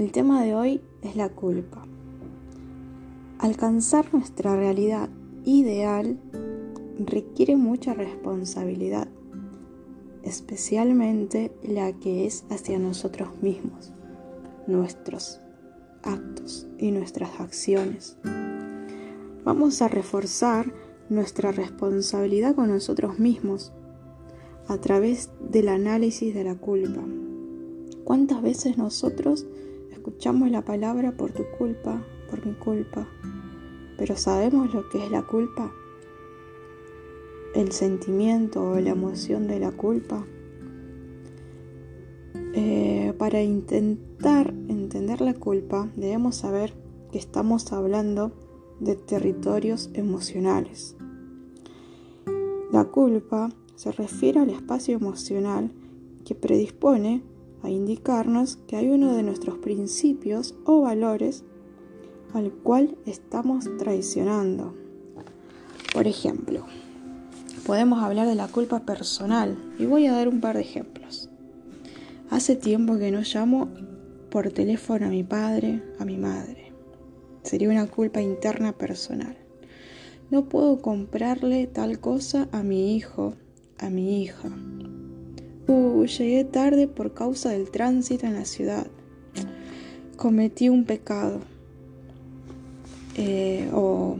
El tema de hoy es la culpa. Alcanzar nuestra realidad ideal requiere mucha responsabilidad, especialmente la que es hacia nosotros mismos, nuestros actos y nuestras acciones. Vamos a reforzar nuestra responsabilidad con nosotros mismos a través del análisis de la culpa. ¿Cuántas veces nosotros escuchamos la palabra por tu culpa, por mi culpa? Pero ¿sabemos lo que es la culpa? El sentimiento o la emoción de la culpa. Eh, para intentar entender la culpa debemos saber que estamos hablando de territorios emocionales. La culpa se refiere al espacio emocional que predispone a indicarnos que hay uno de nuestros principios o valores al cual estamos traicionando. Por ejemplo, podemos hablar de la culpa personal y voy a dar un par de ejemplos. Hace tiempo que no llamo por teléfono a mi padre, a mi madre. Sería una culpa interna personal. No puedo comprarle tal cosa a mi hijo, a mi hija. Uh, llegué tarde por causa del tránsito en la ciudad. Cometí un pecado. Eh, o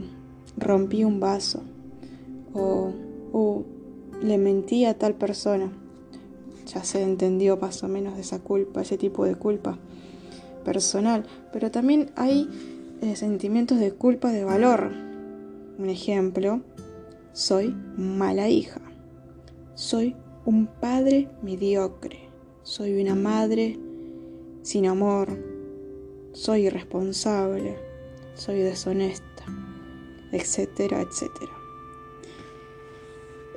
rompí un vaso. O uh, le mentí a tal persona. Ya se entendió más o menos de esa culpa, ese tipo de culpa personal. Pero también hay eh, sentimientos de culpa de valor. Un ejemplo, soy mala hija. Soy un padre mediocre. Soy una madre sin amor. Soy irresponsable. Soy deshonesta. Etcétera, etcétera.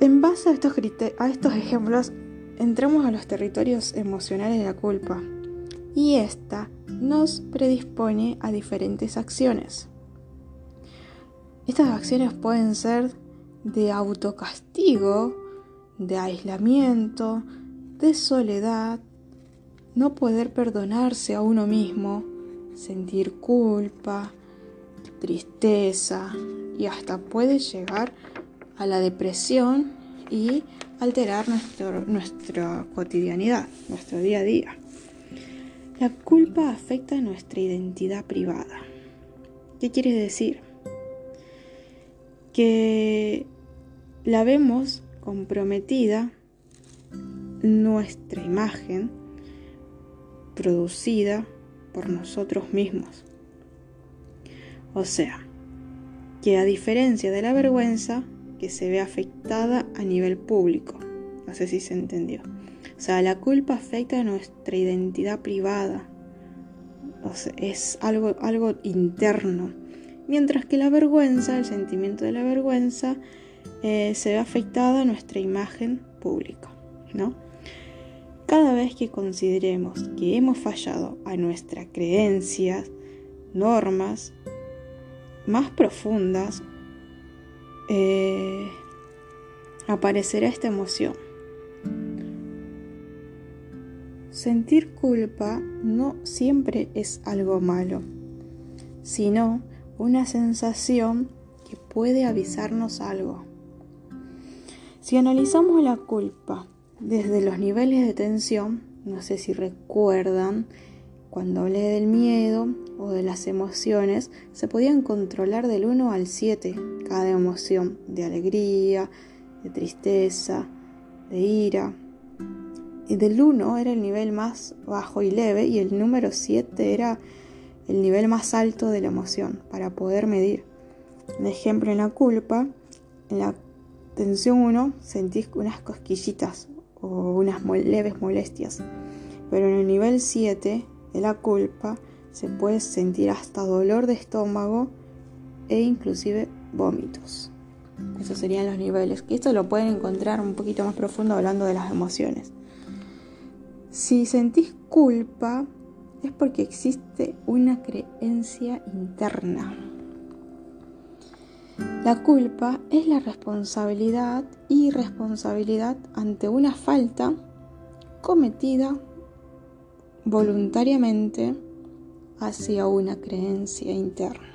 En base a estos, ejemplos, entramos a los territorios emocionales de la culpa. Y esta nos predispone a diferentes acciones. Estas acciones pueden ser de autocastigo, de aislamiento, de soledad, no poder perdonarse a uno mismo, sentir culpa, tristeza y hasta puede llegar a la depresión y alterar nuestra cotidianidad, nuestro día a día. La culpa afecta nuestra identidad privada. ¿Qué quiere decir? Que la vemos comprometida nuestra imagen producida por nosotros mismos. O sea, que a diferencia de la vergüenza, que se ve afectada a nivel público. No sé si se entendió. O sea, la culpa afecta a nuestra identidad privada. es algo, algo interno. Mientras que la vergüenza, el sentimiento de la vergüenza, eh, se ve afectada nuestra imagen pública. ¿no? Cada vez que consideremos que hemos fallado a nuestras creencias, normas más profundas, eh, aparecerá esta emoción Sentir culpa no siempre es algo malo, sino una sensación que puede avisarnos algo. Si analizamos la culpa desde los niveles de tensión, no sé si recuerdan, cuando hablé del miedo o de las emociones, se podían controlar del 1 al 7 cada emoción, de alegría, de tristeza, de ira, y del 1 era el nivel más bajo y leve y el número 7 era el nivel más alto de la emoción para poder medir. Un ejemplo en la culpa, en la tensión 1 sentís unas cosquillitas o unas leves molestias, pero en el nivel 7 de la culpa se puede sentir hasta dolor de estómago e inclusive vómitos. Esos serían los niveles. Que esto lo pueden encontrar un poquito más profundo hablando de las emociones. Si sentís culpa es porque existe una creencia interna. La culpa es la responsabilidad y responsabilidad ante una falta cometida voluntariamente hacia una creencia interna.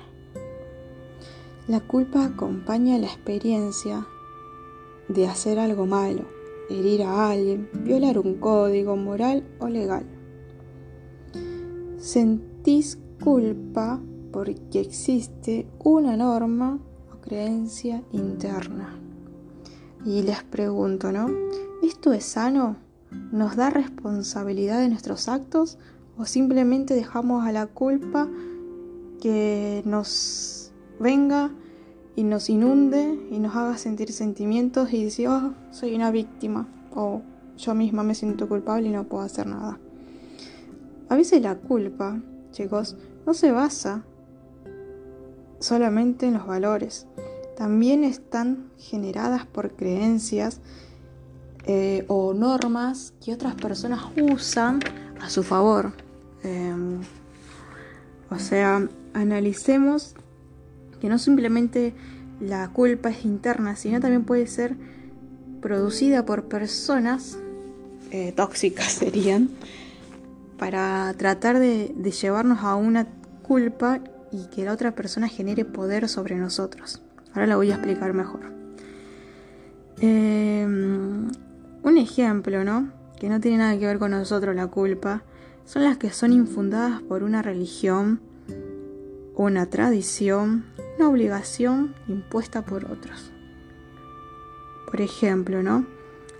La culpa acompaña la experiencia de hacer algo malo, herir a alguien, violar un código moral o legal. Sentís culpa porque existe una norma creencia interna. Y les pregunto, ¿no? ¿Esto es sano? ¿Nos da responsabilidad de nuestros actos o simplemente dejamos a la culpa que nos venga y nos inunde y nos haga sentir sentimientos y decir, oh, soy una víctima o yo misma me siento culpable y no puedo hacer nada? A veces la culpa, chicos, no se basa solamente en los valores, también están generadas por creencias eh, o normas que otras personas usan a su favor. Em, o sea, analicemos que no simplemente la culpa es interna, sino también puede ser producida por personas eh, tóxicas serían, para tratar de, de llevarnos a una culpa y que la otra persona genere poder sobre nosotros. Ahora la voy a explicar mejor. Em, un ejemplo, ¿no? Que no tiene nada que ver con nosotros la culpa, son las que son infundadas por una religión, una tradición, una obligación impuesta por otros. Por ejemplo, ¿no?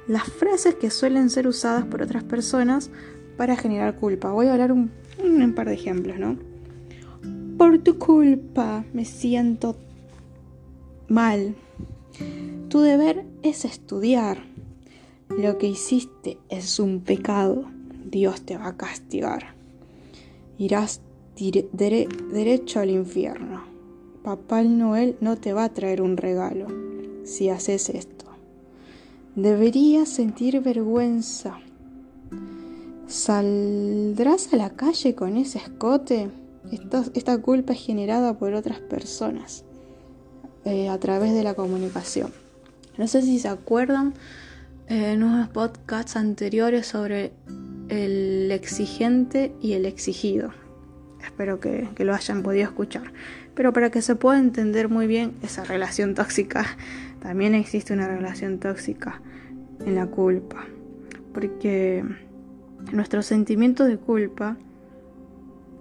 Las frases que suelen ser usadas por otras personas para generar culpa. Voy a hablar un, un par de ejemplos, ¿no? Por tu culpa me siento mal. Tu deber es estudiar. Lo que hiciste es un pecado. Dios te va a castigar. Irás derecho al infierno. Papá Noel no te va a traer un regalo si haces esto. Deberías sentir vergüenza. ¿Saldrás a la calle con ese escote? Esta culpa es generada por otras personas. Eh, a través de la comunicación. No sé si se acuerdan eh, en unos podcasts anteriores sobre el exigente y el exigido. Espero que, que, lo hayan podido escuchar. Pero para que se pueda entender muy bien esa relación tóxica, también existe una relación tóxica en la culpa. Porque nuestro sentimiento de culpa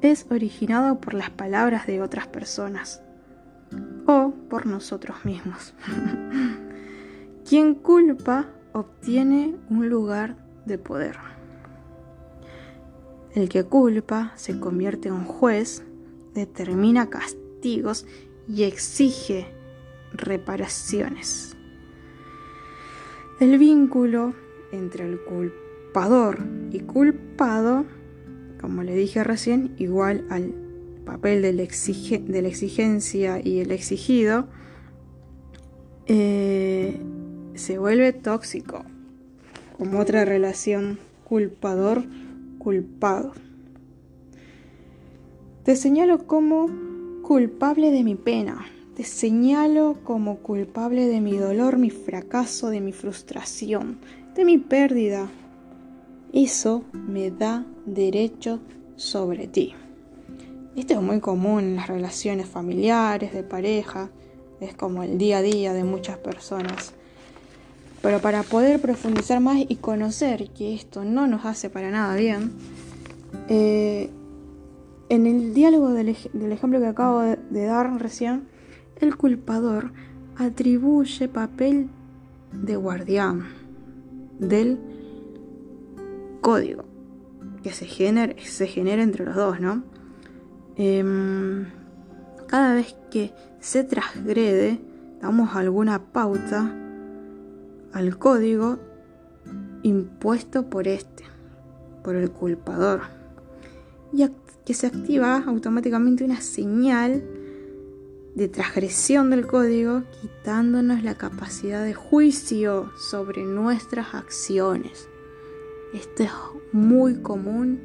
es originado por las palabras de otras personas o por nosotros mismos. Quien culpa obtiene un lugar de poder. El que culpa se convierte en juez, determina castigos y exige reparaciones. El vínculo entre el culpador y culpado, como le dije recién, igual al papel de la, exigencia y el exigido, eh, se vuelve tóxico, como otra relación culpador-culpado. Te señalo como culpable de mi pena, te señalo como culpable de mi dolor, mi fracaso, de mi frustración, de mi pérdida. Eso me da derecho sobre ti. Esto es muy común en las relaciones familiares, de pareja, es como el día a día de muchas personas. Pero para poder profundizar más y conocer que esto no nos hace para nada bien, eh, en el diálogo del, ejemplo que acabo de dar recién, el culpador atribuye papel de guardián del código que se genera, se genera entre los dos, ¿no? Em, cada vez que se transgrede, damos alguna pauta al código impuesto por este, por el culpador, y que se activa automáticamente una señal de transgresión del código, quitándonos la capacidad de juicio sobre nuestras acciones. Esto es muy común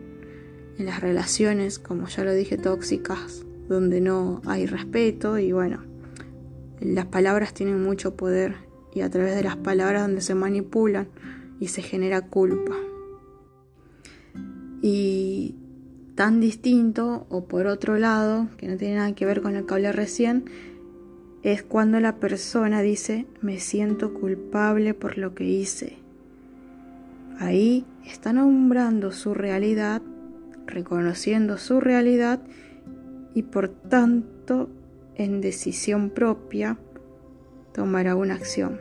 en las relaciones, como ya lo dije, tóxicas, donde no hay respeto y bueno, las palabras tienen mucho poder y a través de las palabras donde se manipulan y se genera culpa. Y tan distinto o por otro lado, que no tiene nada que ver con lo que hablé recién, es cuando la persona dice me siento culpable por lo que hice. Ahí está nombrando su realidad, reconociendo su realidad y por tanto en decisión propia tomará una acción.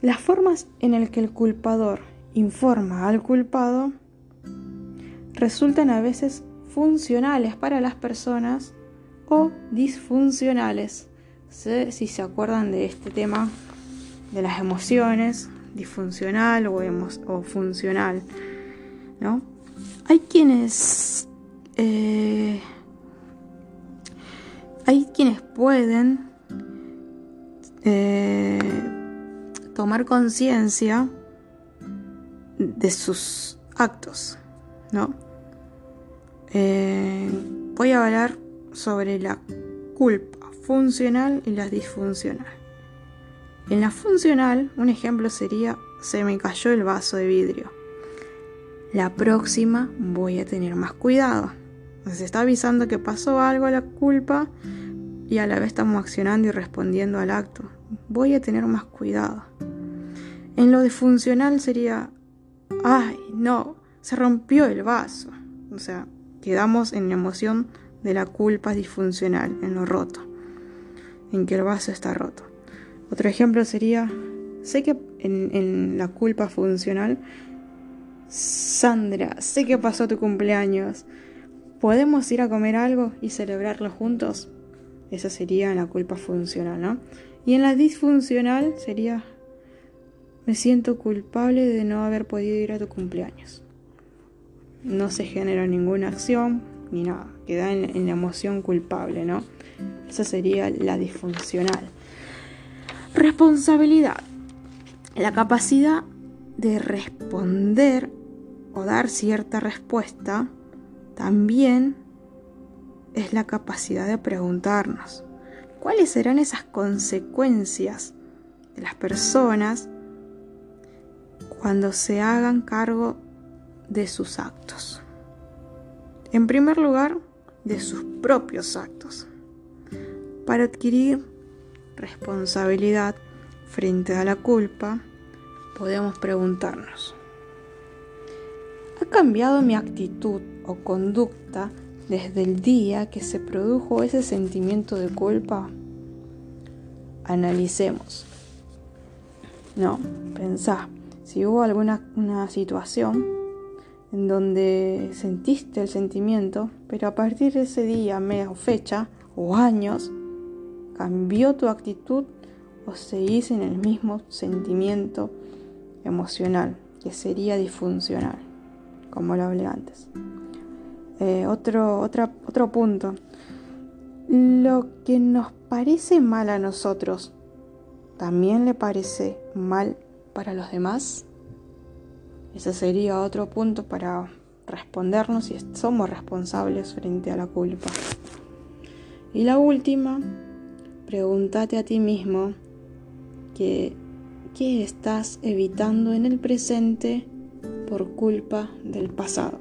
Las formas en las que el culpador informa al culpado resultan a veces funcionales para las personas o disfuncionales. Si se acuerdan de este tema de las emociones, disfuncional o, o funcional, ¿no? Hay quienes eh, hay quienes pueden eh, tomar conciencia de sus actos, ¿no? Eh, voy a hablar sobre la culpa funcional y la disfuncional. En la funcional, un ejemplo sería, se me cayó el vaso de vidrio. La próxima voy a tener más cuidado. Nos está avisando que pasó algo a la culpa y a la vez estamos accionando y respondiendo al acto. Voy a tener más cuidado. En lo disfuncional sería, ay, no, se rompió el vaso. O sea, Quedamos en la emoción de la culpa disfuncional, en lo roto, en que el vaso está roto. Otro ejemplo sería, sé que en, la culpa funcional, Sandra, sé que pasó tu cumpleaños, ¿podemos ir a comer algo y celebrarlo juntos? Esa sería la culpa funcional, ¿no? Y en la disfuncional sería, me siento culpable de no haber podido ir a tu cumpleaños no se genera ninguna acción ni nada, queda en, la emoción culpable, ¿no? Esa sería la disfuncional. Responsabilidad. La capacidad de responder o dar cierta respuesta también es la capacidad de preguntarnos cuáles serán esas consecuencias de las personas cuando se hagan cargo de sus actos. En primer lugar, de sus propios actos. Para adquirir responsabilidad frente a la culpa, podemos preguntarnos, ¿ha cambiado mi actitud o conducta desde el día que se produjo ese sentimiento de culpa? Analicemos. No, pensá, si hubo alguna una situación en donde sentiste el sentimiento, pero a partir de ese día, mes o fecha o años, cambió tu actitud o seguís en el mismo sentimiento emocional, que sería disfuncional, como lo hablé antes. Eh, otro, otro punto. Lo que nos parece mal a nosotros, ¿también le parece mal para los demás? Ese sería otro punto para respondernos si somos responsables frente a la culpa. Y la última, pregúntate a ti mismo que, qué estás evitando en el presente por culpa del pasado.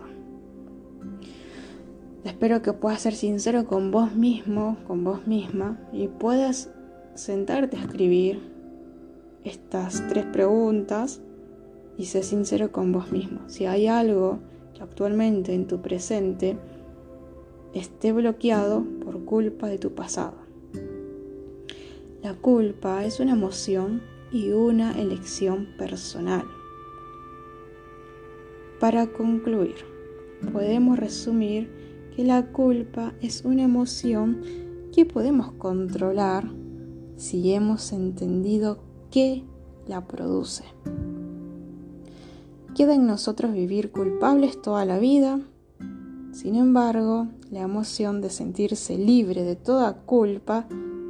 Espero que puedas ser sincero con vos mismo, con vos misma, y puedas sentarte a escribir estas tres preguntas y sé sincero con vos mismo. Si hay algo que actualmente en tu presente esté bloqueado por culpa de tu pasado. La culpa es una emoción y una elección personal. Para concluir, podemos resumir que la culpa es una emoción que podemos controlar si hemos entendido qué la produce. Queda en nosotros vivir culpables toda la vida. Sin embargo, la emoción de sentirse libre de toda culpa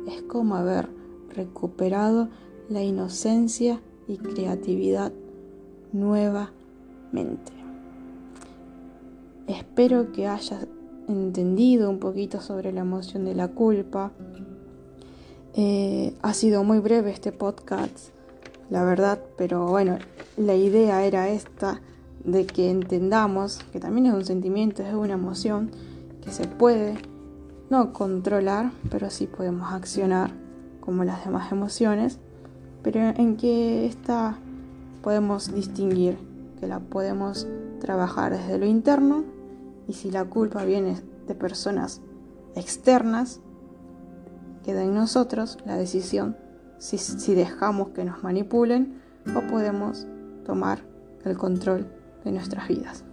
es como haber recuperado la inocencia y creatividad nuevamente. Espero que hayas entendido un poquito sobre la emoción de la culpa. Eh, ha sido muy breve este podcast la verdad, pero bueno, la idea era esta, de que entendamos que también es un sentimiento, es una emoción que se puede no controlar, pero sí podemos accionar como las demás emociones, pero en que esta podemos distinguir, que la podemos trabajar desde lo interno y si la culpa viene de personas externas, queda en nosotros la decisión si, si dejamos que nos manipulen o podemos tomar el control de nuestras vidas.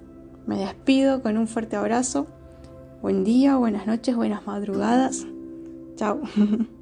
Me despido con un fuerte abrazo. Buen día, buenas noches, buenas madrugadas. Chao.